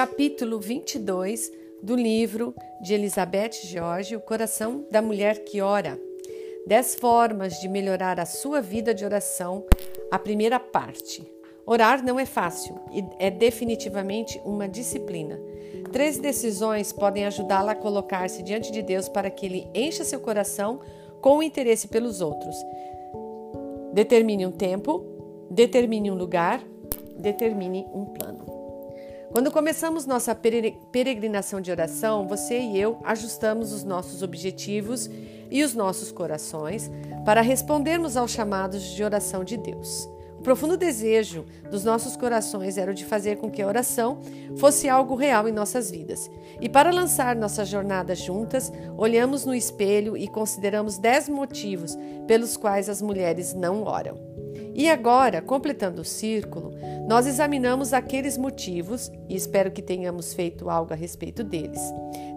capítulo 22 do livro de Elizabeth George, O Coração da Mulher que Ora. Dez formas de melhorar a sua vida de oração. A primeira parte. Orar não é fácil e é definitivamente uma disciplina. Três decisões podem ajudá-la a colocar-se diante de Deus para que Ele encha seu coração com o interesse pelos outros. Determine um tempo, determine um lugar, determine um plano. Quando começamos nossa peregrinação de oração, você e eu ajustamos os nossos objetivos e os nossos corações para respondermos aos chamados de oração de Deus. O profundo desejo dos nossos corações era o de fazer com que a oração fosse algo real em nossas vidas. E para lançar nossa jornada juntas, olhamos no espelho e consideramos dez motivos pelos quais as mulheres não oram. E agora, completando o círculo, nós examinamos aqueles motivos e espero que tenhamos feito algo a respeito deles.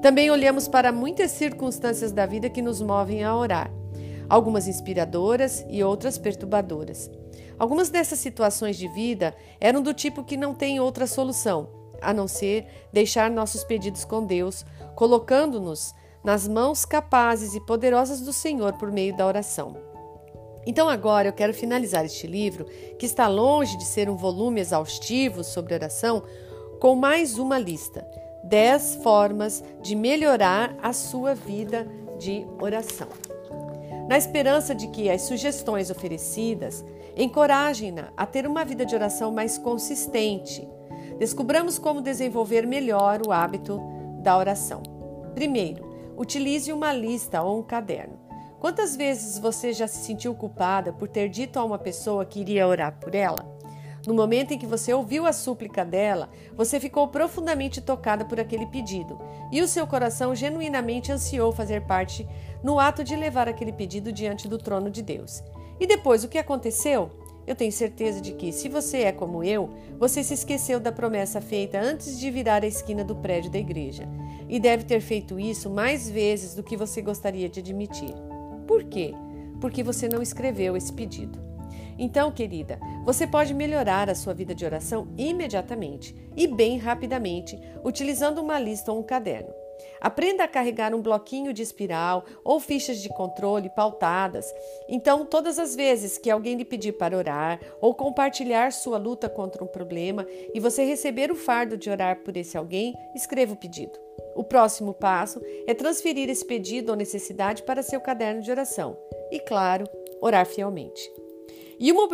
Também olhamos para muitas circunstâncias da vida que nos movem a orar, algumas inspiradoras e outras perturbadoras. Algumas dessas situações de vida eram do tipo que não tem outra solução a não ser deixar nossos pedidos com Deus, colocando-nos nas mãos capazes e poderosas do Senhor por meio da oração. Então, agora eu quero finalizar este livro, que está longe de ser um volume exaustivo sobre oração, com mais uma lista: 10 formas de melhorar a sua vida de oração. Na esperança de que as sugestões oferecidas encorajem-na a ter uma vida de oração mais consistente, descubramos como desenvolver melhor o hábito da oração. Primeiro, utilize uma lista ou um caderno. Quantas vezes você já se sentiu culpada por ter dito a uma pessoa que iria orar por ela? No momento em que você ouviu a súplica dela, você ficou profundamente tocada por aquele pedido e o seu coração genuinamente ansiou fazer parte no ato de levar aquele pedido diante do trono de Deus. E depois, o que aconteceu? Eu tenho certeza de que, se você é como eu, você se esqueceu da promessa feita antes de virar a esquina do prédio da igreja e deve ter feito isso mais vezes do que você gostaria de admitir. Por quê? Porque você não escreveu esse pedido. Então, querida, você pode melhorar a sua vida de oração imediatamente e bem rapidamente, utilizando uma lista ou um caderno. Aprenda a carregar um bloquinho de espiral ou fichas de controle pautadas. Então, todas as vezes que alguém lhe pedir para orar ou compartilhar sua luta contra um problema e você receber o fardo de orar por esse alguém, escreva o pedido. O próximo passo é transferir esse pedido ou necessidade para seu caderno de oração e, claro, orar fielmente. E uma,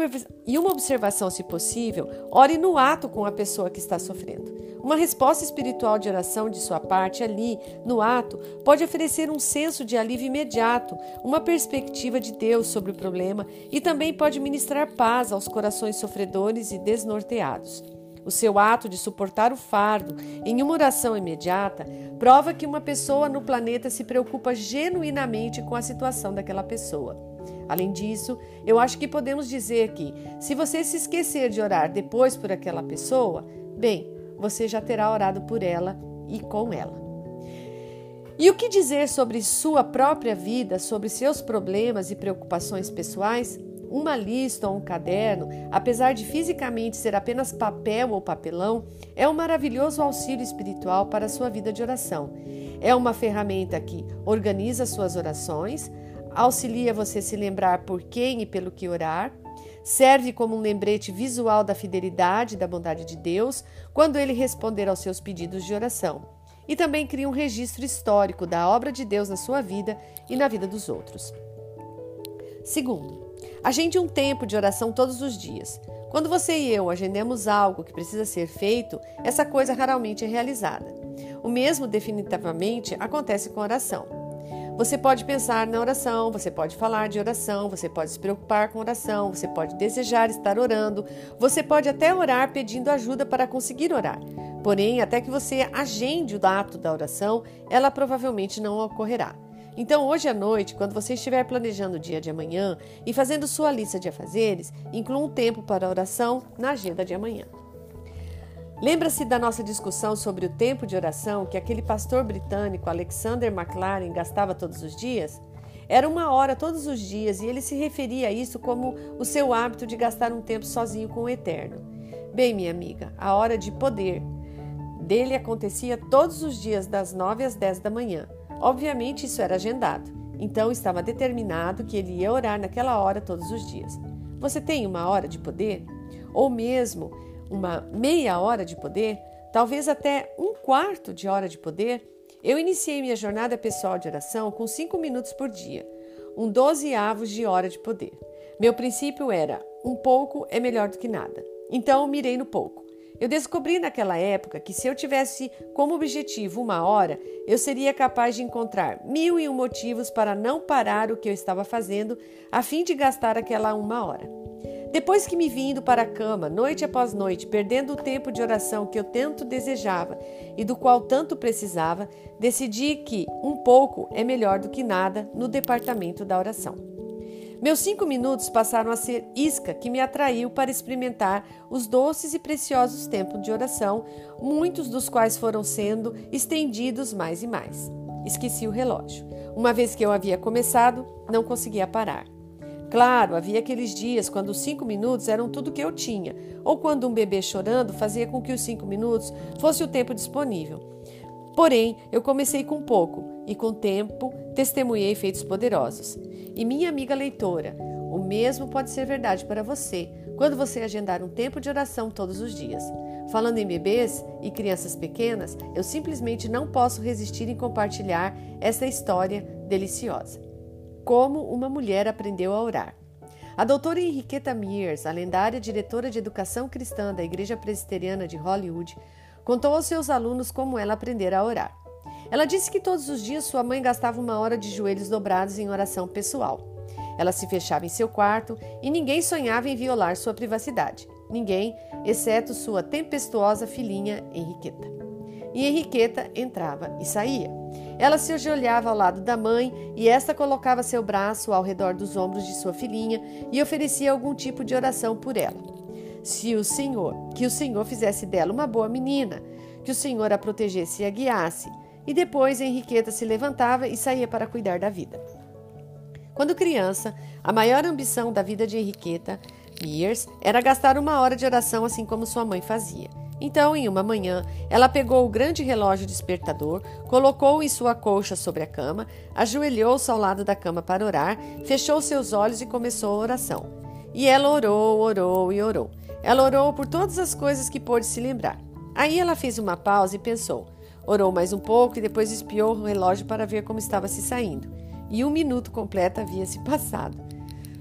e uma observação, se possível, ore no ato com a pessoa que está sofrendo. Uma resposta espiritual de oração de sua parte ali, no ato, pode oferecer um senso de alívio imediato, uma perspectiva de Deus sobre o problema e também pode ministrar paz aos corações sofredores e desnorteados. O seu ato de suportar o fardo em uma oração imediata prova que uma pessoa no planeta se preocupa genuinamente com a situação daquela pessoa. Além disso, eu acho que podemos dizer que, se você se esquecer de orar depois por aquela pessoa, bem, você já terá orado por ela e com ela. E o que dizer sobre sua própria vida, sobre seus problemas e preocupações pessoais? Uma lista ou um caderno, apesar de fisicamente ser apenas papel ou papelão, é um maravilhoso auxílio espiritual para a sua vida de oração. É uma ferramenta que organiza suas orações, auxilia você se lembrar por quem e pelo que orar, serve como um lembrete visual da fidelidade e da bondade de Deus quando ele responder aos seus pedidos de oração. E também cria um registro histórico da obra de Deus na sua vida e na vida dos outros. Segundo, agende um tempo de oração todos os dias. Quando você e eu agendemos algo que precisa ser feito, essa coisa raramente é realizada. O mesmo definitivamente acontece com oração. Você pode pensar na oração, você pode falar de oração, você pode se preocupar com oração, você pode desejar estar orando, você pode até orar pedindo ajuda para conseguir orar. Porém, até que você agende o ato da oração, ela provavelmente não ocorrerá. Então, hoje à noite, quando você estiver planejando o dia de amanhã e fazendo sua lista de afazeres, inclua um tempo para a oração na agenda de amanhã. Lembra-se da nossa discussão sobre o tempo de oração que aquele pastor britânico Alexander MacLaren gastava todos os dias? Era uma hora todos os dias e ele se referia a isso como o seu hábito de gastar um tempo sozinho com o Eterno. Bem, minha amiga, a hora de poder dele acontecia todos os dias das 9 às 10 da manhã. Obviamente isso era agendado, então estava determinado que ele ia orar naquela hora todos os dias. Você tem uma hora de poder? Ou mesmo uma meia hora de poder? Talvez até um quarto de hora de poder? Eu iniciei minha jornada pessoal de oração com cinco minutos por dia, um dozeavos de hora de poder. Meu princípio era: um pouco é melhor do que nada. Então mirei no pouco. Eu descobri naquela época que se eu tivesse como objetivo uma hora, eu seria capaz de encontrar mil e um motivos para não parar o que eu estava fazendo a fim de gastar aquela uma hora. Depois que me vi indo para a cama, noite após noite, perdendo o tempo de oração que eu tanto desejava e do qual tanto precisava, decidi que um pouco é melhor do que nada no departamento da oração. Meus cinco minutos passaram a ser isca que me atraiu para experimentar os doces e preciosos tempos de oração, muitos dos quais foram sendo estendidos mais e mais. Esqueci o relógio. Uma vez que eu havia começado, não conseguia parar. Claro, havia aqueles dias quando os cinco minutos eram tudo que eu tinha, ou quando um bebê chorando fazia com que os cinco minutos fosse o tempo disponível. Porém, eu comecei com pouco e, com o tempo, testemunhei feitos poderosos. E minha amiga leitora, o mesmo pode ser verdade para você quando você agendar um tempo de oração todos os dias. Falando em bebês e crianças pequenas, eu simplesmente não posso resistir em compartilhar essa história deliciosa. Como uma mulher aprendeu a orar. A doutora Henriqueta Mears, a lendária diretora de educação cristã da Igreja Presbiteriana de Hollywood, contou aos seus alunos como ela aprendera a orar. Ela disse que todos os dias sua mãe gastava uma hora de joelhos dobrados em oração pessoal. Ela se fechava em seu quarto e ninguém sonhava em violar sua privacidade. Ninguém, exceto sua tempestuosa filhinha Henriqueta. E Henriqueta entrava e saía. Ela se ajoelhava ao lado da mãe e esta colocava seu braço ao redor dos ombros de sua filhinha e oferecia algum tipo de oração por ela. Se o Senhor, que o Senhor fizesse dela uma boa menina, que o Senhor a protegesse e a guiasse, e depois Henriqueta se levantava e saía para cuidar da vida. Quando criança, a maior ambição da vida de Henriqueta Mears era gastar uma hora de oração assim como sua mãe fazia. Então, em uma manhã, ela pegou o grande relógio despertador, colocou-o em sua colcha sobre a cama, ajoelhou-se ao lado da cama para orar, fechou seus olhos e começou a oração. E ela orou, orou e orou. Ela orou por todas as coisas que pôde se lembrar. Aí ela fez uma pausa e pensou: Orou mais um pouco e depois espiou o relógio para ver como estava se saindo. E um minuto completo havia se passado.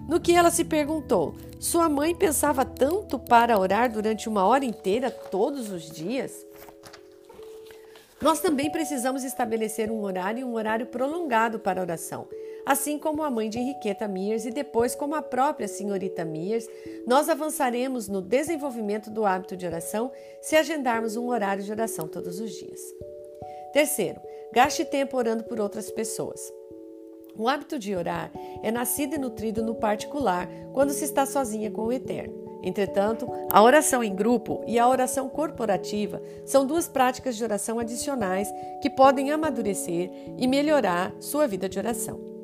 No que ela se perguntou: Sua mãe pensava tanto para orar durante uma hora inteira todos os dias? Nós também precisamos estabelecer um horário e um horário prolongado para a oração. Assim como a mãe de Henriqueta Mears e depois como a própria senhorita Mears, nós avançaremos no desenvolvimento do hábito de oração se agendarmos um horário de oração todos os dias. Terceiro, gaste tempo orando por outras pessoas. O hábito de orar é nascido e nutrido no particular quando se está sozinha com o Eterno. Entretanto, a oração em grupo e a oração corporativa são duas práticas de oração adicionais que podem amadurecer e melhorar sua vida de oração.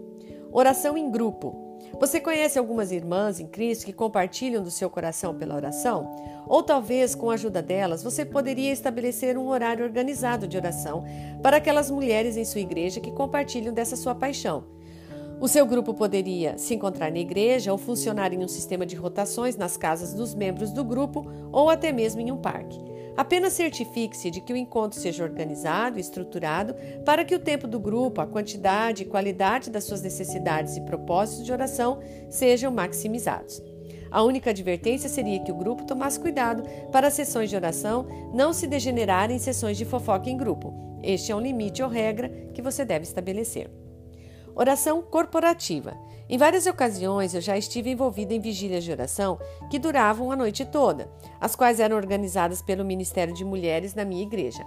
Oração em grupo você conhece algumas irmãs em Cristo que compartilham do seu coração pela oração? Ou talvez, com a ajuda delas, você poderia estabelecer um horário organizado de oração para aquelas mulheres em sua igreja que compartilham dessa sua paixão. O seu grupo poderia se encontrar na igreja ou funcionar em um sistema de rotações nas casas dos membros do grupo ou até mesmo em um parque. Apenas certifique-se de que o encontro seja organizado e estruturado para que o tempo do grupo, a quantidade e qualidade das suas necessidades e propósitos de oração sejam maximizados. A única advertência seria que o grupo tomasse cuidado para as sessões de oração não se degenerarem em sessões de fofoca em grupo. Este é um limite ou regra que você deve estabelecer. Oração corporativa. Em várias ocasiões eu já estive envolvida em vigílias de oração que duravam a noite toda, as quais eram organizadas pelo Ministério de Mulheres na minha igreja.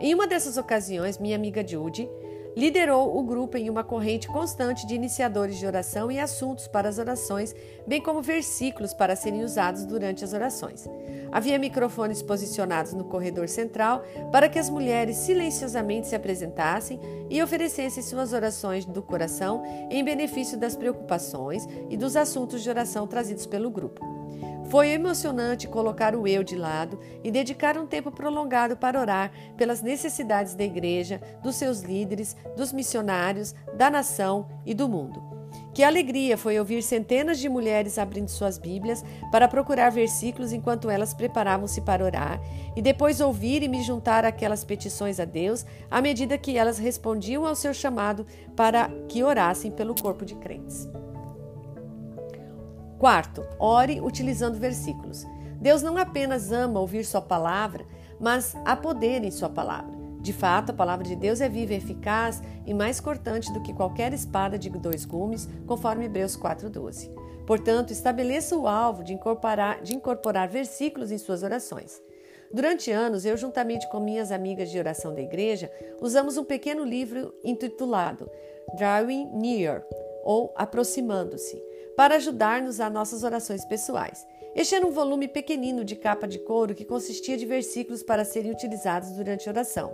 Em uma dessas ocasiões, minha amiga Judy liderou o grupo em uma corrente constante de iniciadores de oração e assuntos para as orações, bem como versículos para serem usados durante as orações. Havia microfones posicionados no corredor central para que as mulheres silenciosamente se apresentassem e oferecessem suas orações do coração em benefício das preocupações e dos assuntos de oração trazidos pelo grupo. Foi emocionante colocar o eu de lado e dedicar um tempo prolongado para orar pelas necessidades da igreja, dos seus líderes, dos missionários, da nação e do mundo. Que alegria foi ouvir centenas de mulheres abrindo suas Bíblias para procurar versículos enquanto elas preparavam-se para orar, e depois ouvir e me juntar àquelas petições a Deus à medida que elas respondiam ao seu chamado para que orassem pelo corpo de crentes. Quarto, ore utilizando versículos. Deus não apenas ama ouvir Sua palavra, mas há poder em Sua palavra. De fato, a palavra de Deus é viva eficaz e mais cortante do que qualquer espada de dois gumes, conforme Hebreus 4,12. Portanto, estabeleça o alvo de incorporar, de incorporar versículos em suas orações. Durante anos, eu, juntamente com minhas amigas de oração da igreja, usamos um pequeno livro intitulado Drawing Near, ou Aproximando-se para ajudar-nos a nossas orações pessoais. Este era um volume pequenino de capa de couro que consistia de versículos para serem utilizados durante a oração.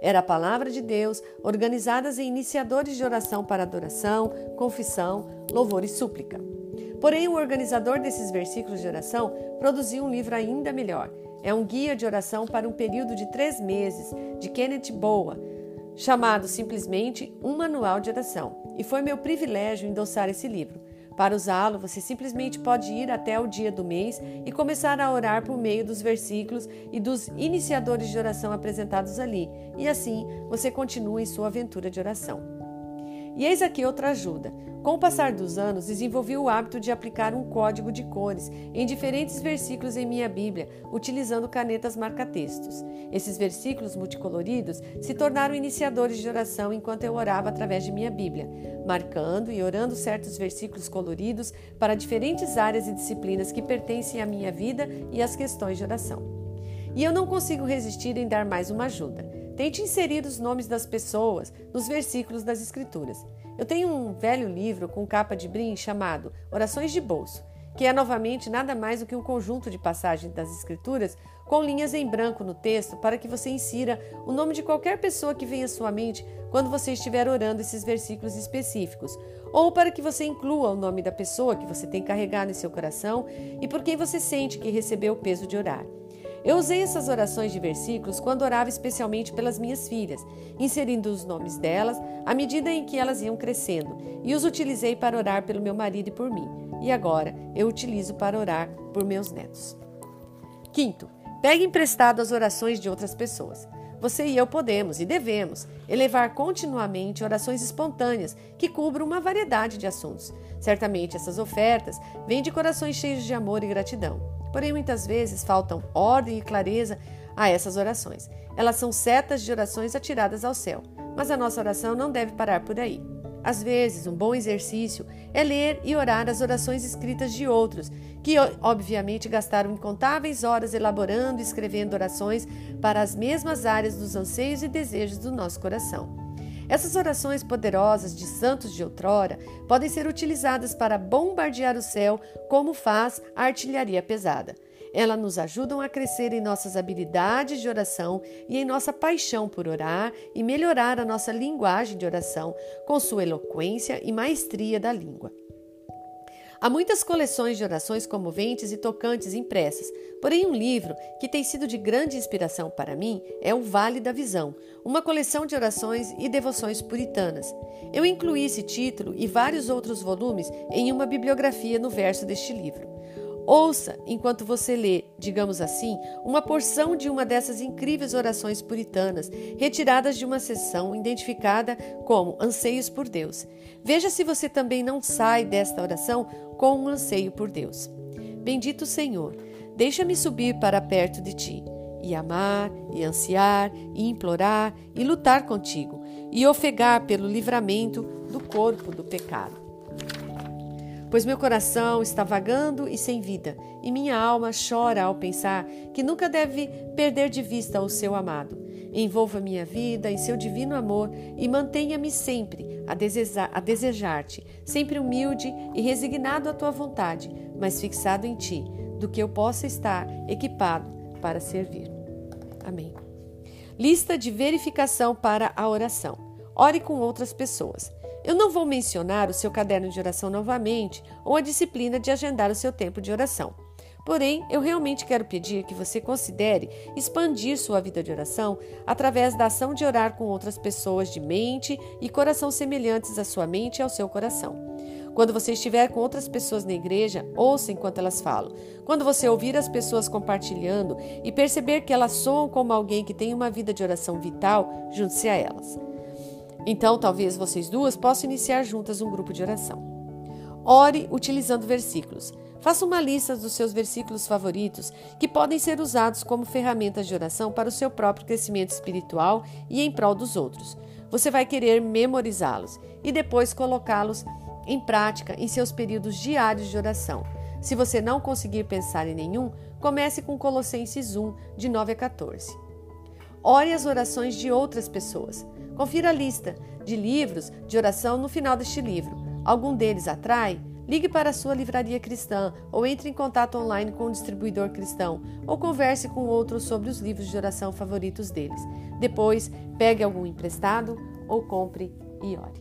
Era a palavra de Deus, organizadas em iniciadores de oração para adoração, confissão, louvor e súplica. Porém, o organizador desses versículos de oração produziu um livro ainda melhor. É um guia de oração para um período de três meses, de Kenneth Boa, chamado simplesmente Um Manual de Oração. E foi meu privilégio endossar esse livro. Para usá-lo, você simplesmente pode ir até o dia do mês e começar a orar por meio dos versículos e dos iniciadores de oração apresentados ali, e assim você continua em sua aventura de oração. E eis aqui outra ajuda. Com o passar dos anos, desenvolvi o hábito de aplicar um código de cores em diferentes versículos em minha Bíblia, utilizando canetas marca-textos. Esses versículos multicoloridos se tornaram iniciadores de oração enquanto eu orava através de minha Bíblia, marcando e orando certos versículos coloridos para diferentes áreas e disciplinas que pertencem à minha vida e às questões de oração. E eu não consigo resistir em dar mais uma ajuda. Tente inserir os nomes das pessoas nos versículos das Escrituras. Eu tenho um velho livro com capa de brim chamado Orações de Bolso, que é novamente nada mais do que um conjunto de passagens das Escrituras com linhas em branco no texto para que você insira o nome de qualquer pessoa que venha à sua mente quando você estiver orando esses versículos específicos, ou para que você inclua o nome da pessoa que você tem carregado em seu coração e por quem você sente que recebeu o peso de orar. Eu usei essas orações de versículos quando orava especialmente pelas minhas filhas, inserindo os nomes delas à medida em que elas iam crescendo, e os utilizei para orar pelo meu marido e por mim. E agora eu utilizo para orar por meus netos. Quinto, pegue emprestado as orações de outras pessoas. Você e eu podemos e devemos elevar continuamente orações espontâneas que cubram uma variedade de assuntos. Certamente essas ofertas vêm de corações cheios de amor e gratidão. Porém, muitas vezes faltam ordem e clareza a essas orações. Elas são setas de orações atiradas ao céu, mas a nossa oração não deve parar por aí. Às vezes, um bom exercício é ler e orar as orações escritas de outros, que obviamente gastaram incontáveis horas elaborando e escrevendo orações para as mesmas áreas dos anseios e desejos do nosso coração. Essas orações poderosas de santos de outrora podem ser utilizadas para bombardear o céu, como faz a artilharia pesada. Elas nos ajudam a crescer em nossas habilidades de oração e em nossa paixão por orar e melhorar a nossa linguagem de oração com sua eloquência e maestria da língua. Há muitas coleções de orações comoventes e tocantes impressas, porém um livro que tem sido de grande inspiração para mim é O Vale da Visão, uma coleção de orações e devoções puritanas. Eu incluí esse título e vários outros volumes em uma bibliografia no verso deste livro. Ouça, enquanto você lê, digamos assim, uma porção de uma dessas incríveis orações puritanas, retiradas de uma sessão identificada como Anseios por Deus. Veja se você também não sai desta oração com um anseio por Deus. Bendito Senhor, deixa-me subir para perto de ti, e amar, e ansiar, e implorar, e lutar contigo, e ofegar pelo livramento do corpo do pecado pois meu coração está vagando e sem vida, e minha alma chora ao pensar que nunca deve perder de vista o seu amado. Envolva minha vida em seu divino amor e mantenha-me sempre a, a desejar-te, sempre humilde e resignado à tua vontade, mas fixado em ti, do que eu possa estar equipado para servir. Amém. Lista de verificação para a oração. Ore com outras pessoas. Eu não vou mencionar o seu caderno de oração novamente ou a disciplina de agendar o seu tempo de oração. Porém, eu realmente quero pedir que você considere expandir sua vida de oração através da ação de orar com outras pessoas de mente e coração semelhantes à sua mente e ao seu coração. Quando você estiver com outras pessoas na igreja, ouça enquanto elas falam. Quando você ouvir as pessoas compartilhando e perceber que elas soam como alguém que tem uma vida de oração vital, junte-se a elas. Então, talvez vocês duas possam iniciar juntas um grupo de oração. Ore utilizando versículos. Faça uma lista dos seus versículos favoritos que podem ser usados como ferramentas de oração para o seu próprio crescimento espiritual e em prol dos outros. Você vai querer memorizá-los e depois colocá-los em prática em seus períodos diários de oração. Se você não conseguir pensar em nenhum, comece com Colossenses 1, de 9 a 14. Ore as orações de outras pessoas. Confira a lista de livros de oração no final deste livro. Algum deles atrai? Ligue para a sua livraria cristã ou entre em contato online com um distribuidor cristão ou converse com outros sobre os livros de oração favoritos deles. Depois, pegue algum emprestado ou compre e ore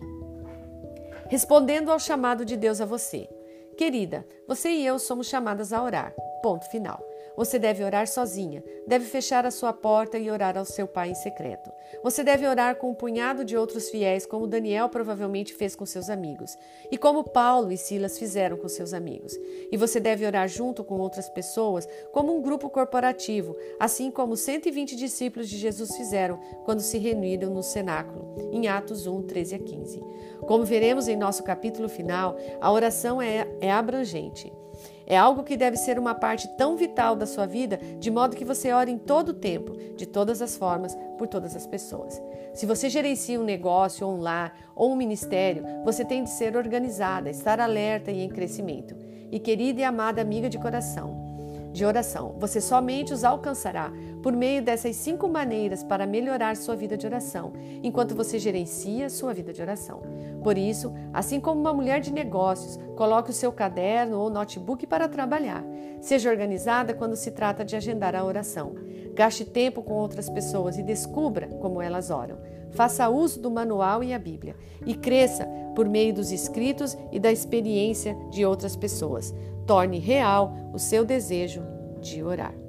respondendo ao chamado de Deus a você. Querida, você e eu somos chamadas a orar. Ponto final. Você deve orar sozinha, deve fechar a sua porta e orar ao seu pai em secreto. Você deve orar com um punhado de outros fiéis, como Daniel provavelmente fez com seus amigos, e como Paulo e Silas fizeram com seus amigos. E você deve orar junto com outras pessoas, como um grupo corporativo, assim como 120 discípulos de Jesus fizeram quando se reuniram no cenáculo, em Atos 1, 13 a 15. Como veremos em nosso capítulo final, a oração é, é abrangente. É algo que deve ser uma parte tão vital da sua vida, de modo que você ore em todo o tempo, de todas as formas, por todas as pessoas. Se você gerencia um negócio, ou um lar, ou um ministério, você tem de ser organizada, estar alerta e em crescimento. E querida e amada amiga de coração, de oração. Você somente os alcançará por meio dessas cinco maneiras para melhorar sua vida de oração, enquanto você gerencia sua vida de oração. Por isso, assim como uma mulher de negócios, coloque o seu caderno ou notebook para trabalhar. Seja organizada quando se trata de agendar a oração. Gaste tempo com outras pessoas e descubra como elas oram. Faça uso do manual e a Bíblia e cresça por meio dos escritos e da experiência de outras pessoas torne real o seu desejo de orar.